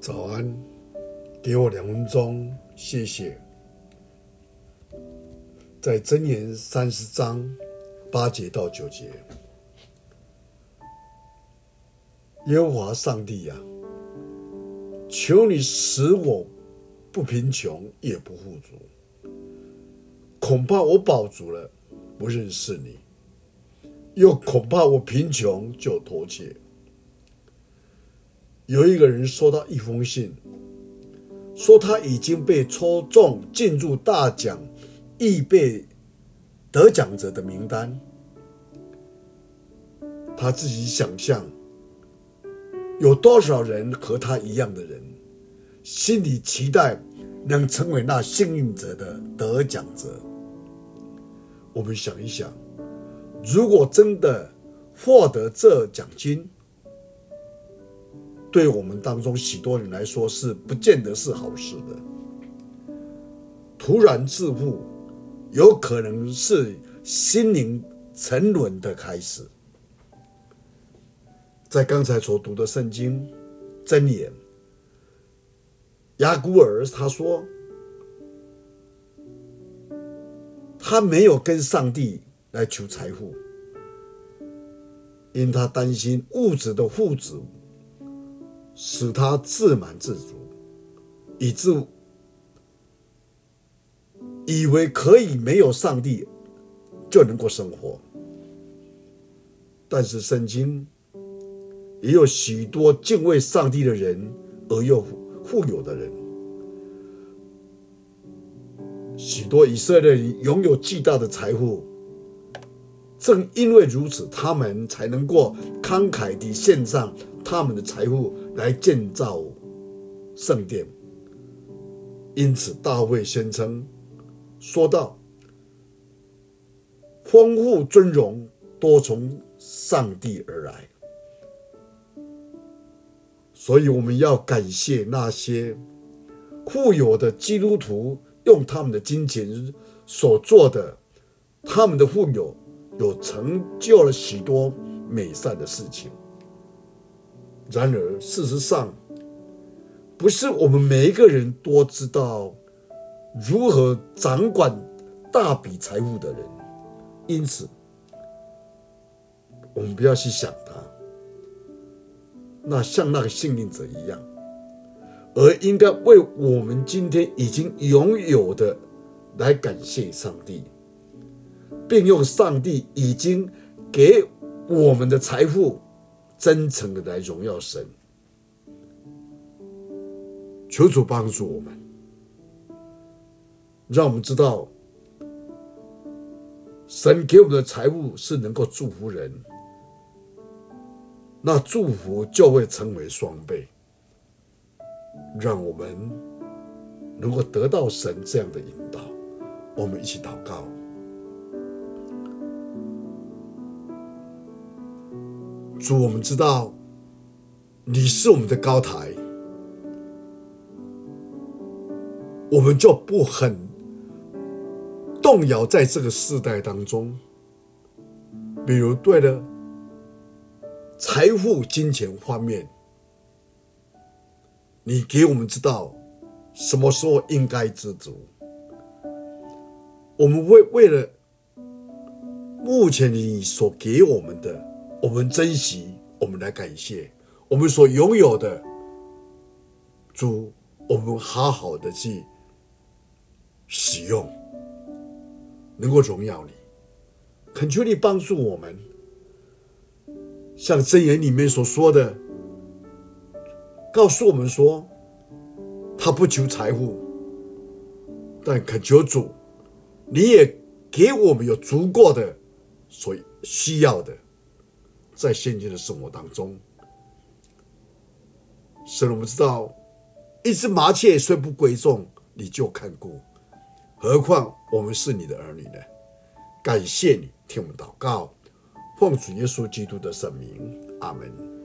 早安，给我两分钟，谢谢。在箴言三十章八节到九节，耶和华上帝呀、啊，求你使我不贫穷也不富足，恐怕我饱足了不认识你，又恐怕我贫穷就脱节。有一个人收到一封信，说他已经被抽中进入大奖，预备得奖者的名单。他自己想象有多少人和他一样的人，心里期待能成为那幸运者的得奖者。我们想一想，如果真的获得这奖金，对我们当中许多人来说，是不见得是好事的。突然致富，有可能是心灵沉沦的开始。在刚才所读的圣经箴言，雅古尔他说，他没有跟上帝来求财富，因他担心物质的富足。使他自满自足，以致以为可以没有上帝就能够生活。但是圣经也有许多敬畏上帝的人，而又富有的人。许多以色列人拥有巨大的财富，正因为如此，他们才能够慷慨地献上他们的财富。来建造圣殿，因此大卫宣称说道：“丰富尊荣多从上帝而来。”所以我们要感谢那些富有的基督徒，用他们的金钱所做的，他们的富有有成就了许多美善的事情。然而，事实上，不是我们每一个人都知道如何掌管大笔财富的人。因此，我们不要去想他，那像那个幸运者一样，而应该为我们今天已经拥有的来感谢上帝，并用上帝已经给我们的财富。真诚的来荣耀神，求主帮助我们，让我们知道，神给我们的财物是能够祝福人，那祝福就会成为双倍，让我们能够得到神这样的引导。我们一起祷告。主，我们知道你是我们的高台，我们就不很动摇在这个世代当中。比如，对了，财富、金钱方面，你给我们知道什么时候应该知足。我们为为了目前你所给我们的。我们珍惜，我们来感谢我们所拥有的主，我们好好的去使用，能够荣耀你。恳求你帮助我们，像箴言里面所说的，告诉我们说，他不求财富，但恳求主，你也给我们有足够的所需要的。在现今的生活当中，神，我们知道，一只麻雀虽不贵重，你就看顾，何况我们是你的儿女呢？感谢你听我们祷告，奉主耶稣基督的圣名，阿门。